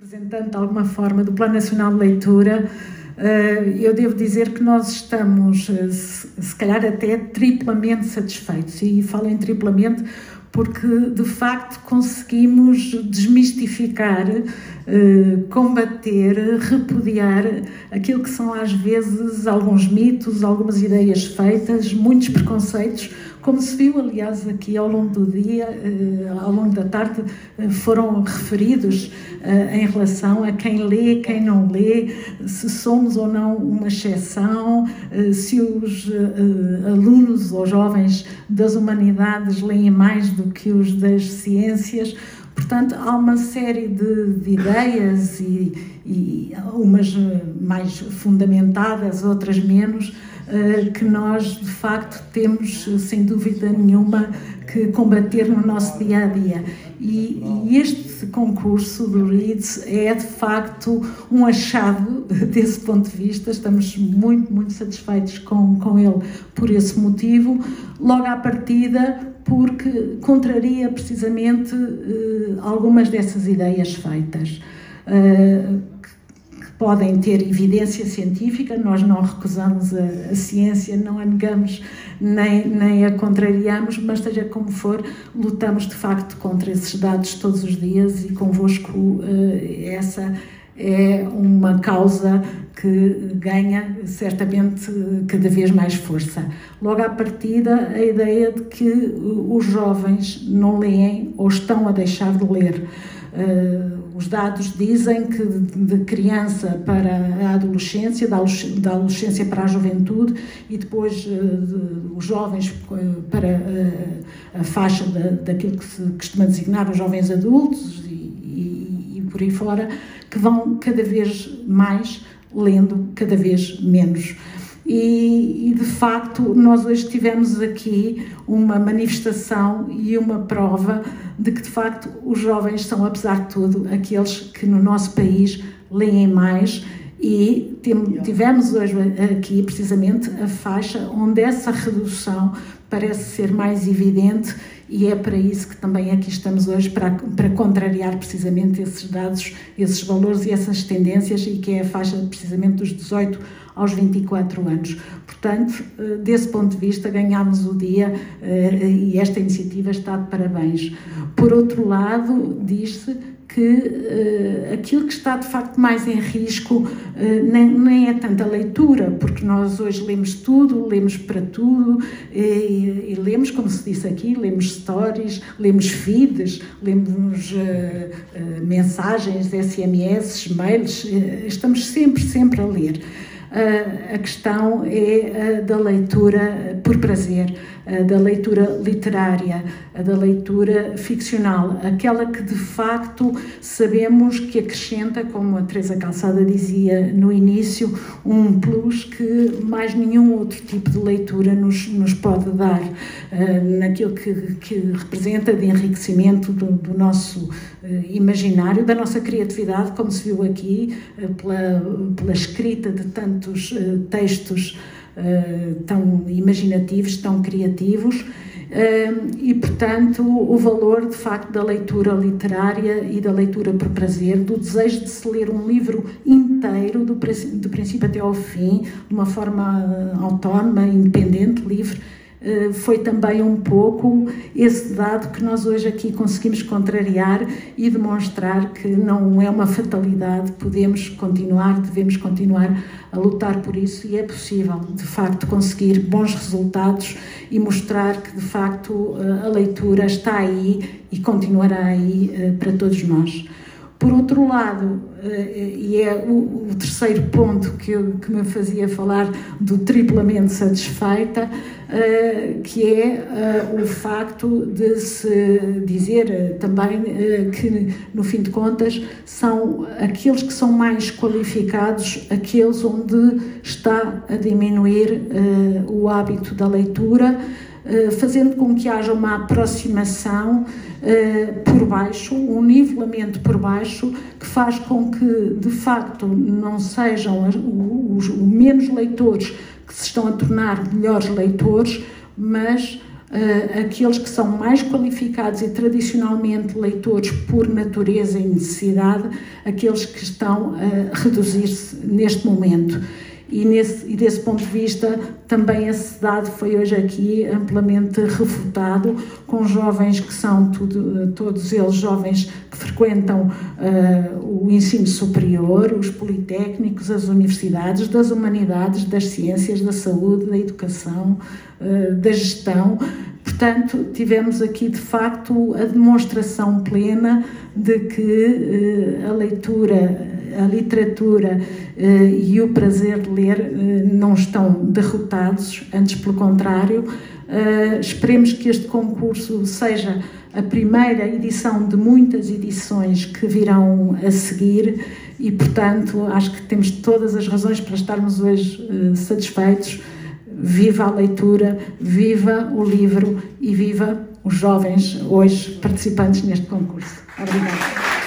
Representante de alguma forma do Plano Nacional de Leitura, eh, eu devo dizer que nós estamos, eh, se calhar, até triplamente satisfeitos. E falo em triplamente porque, de facto, conseguimos desmistificar, eh, combater, repudiar aquilo que são, às vezes, alguns mitos, algumas ideias feitas, muitos preconceitos como se viu, aliás, aqui ao longo do dia, eh, ao longo da tarde, eh, foram referidos eh, em relação a quem lê, quem não lê, se somos ou não uma exceção, se os alunos ou jovens das humanidades leem mais do que os das ciências. Portanto, há uma série de, de ideias e, e umas mais fundamentadas, outras menos, que nós de facto temos, sem dúvida nenhuma, que combater no nosso dia a dia. E, e este concurso do READS é de facto um achado desse ponto de vista, estamos muito, muito satisfeitos com, com ele por esse motivo. Logo à partida, porque contraria precisamente uh, algumas dessas ideias feitas. Podem ter evidência científica, nós não recusamos a, a, ciência, não a negamos nem, nem a contrariamos, mas seja como for, lutamos de facto contra esses dados todos os dias e convosco uh, essa é uma causa que ganha certamente cada vez mais força. Logo à partida, a ideia de que os jovens não leem ou estão a deixar de ler. Uh, os dados dizem que de criança para a adolescência, da adolescência para a juventude e depois uh, os jovens uh, para a faixa da, daquilo que se costuma designar os jovens adultos e, e por aí fora, que vão cada vez mais lendo, cada vez menos. E, e, de facto nós hoje tivemos aqui uma manifestação e uma prova de que de facto os jovens são, apesar de tudo, aqueles que no nosso país leem mais. E tivemos hoje aqui precisamente a faixa onde essa redução parece ser mais evidente e é para isso que também aqui estamos hoje, para, para contrariar precisamente esses dados, esses valores e essas tendências, e que é a faixa precisamente dos 18 aos 24 anos. Portanto, eh, desse ponto de vista, ganhámos o dia eh, e esta iniciativa está de parabéns. Por outro lado, diz-se que uh, aquilo que está de facto mais em risco uh, nem, nem, é tanto a leitura, porque nós hoje lemos tudo, lemos para tudo, e, e lemos, como se disse aqui, lemos stories, lemos feeds, lemos uh, mensagens, SMS, mails, estamos sempre, sempre a ler. A questão é da leitura por prazer da leitura literária, da leitura ficcional, aquela que de facto sabemos que acrescenta, como a Teresa Calçada dizia no início, um plus que mais nenhum outro tipo de leitura nos, nos pode dar, uh, naquilo que, que, representa de enriquecimento do, do nosso uh, imaginário, da nossa criatividade, como se viu aqui, uh, pela, pela escrita de tantos textos eh, tão imaginativos, tão criativos. Uh, e, portanto, o valor de facto da leitura literária e da leitura por prazer, do desejo de se ler um livro inteiro, do, do princípio até ao fim, de uma forma uh, autónoma, independente, livre, eh, foi também um pouco esse dado que nós hoje aqui conseguimos contrariar e demonstrar que não é uma fatalidade, podemos continuar, devemos continuar a lutar por isso e é possível, de facto, conseguir bons resultados e mostrar que, de facto, eh, a leitura está aí e continuará aí eh, para todos nós. Por outro lado, eh, e é o, terceiro ponto que, eu, que me fazia falar do triplamente satisfeita, eh, que é eh, o facto de se dizer também que, no fim de contas, são aqueles que são mais qualificados, aqueles onde está a diminuir o hábito da leitura fazendo com que haja uma aproximação uh, por baixo, um nivelamento por baixo, que faz com que, de facto, não sejam os, os menos leitores que se estão a tornar melhores leitores, mas uh, aqueles que são mais qualificados e tradicionalmente leitores por natureza e necessidade, aqueles que estão a reduzir-se neste momento. E, nesse, e desse ponto de vista, também esse dado foi hoje aqui amplamente refutado, com jovens que são tudo, todos eles jovens que frequentam uh, o ensino superior, os politécnicos, as universidades, das humanidades, das ciências, da saúde, da educação, uh, da gestão. Portanto, tivemos aqui de facto a demonstração plena de que uh, a leitura a literatura eh, e o prazer de ler eh, não estão derrotados, antes pelo contrário. Eh, esperemos que este concurso seja a primeira edição de muitas edições que virão a seguir e, portanto, acho que temos todas as razões para estarmos hoje satisfeitos. Viva a leitura, viva o livro e viva os jovens hoje participantes neste concurso. Obrigada.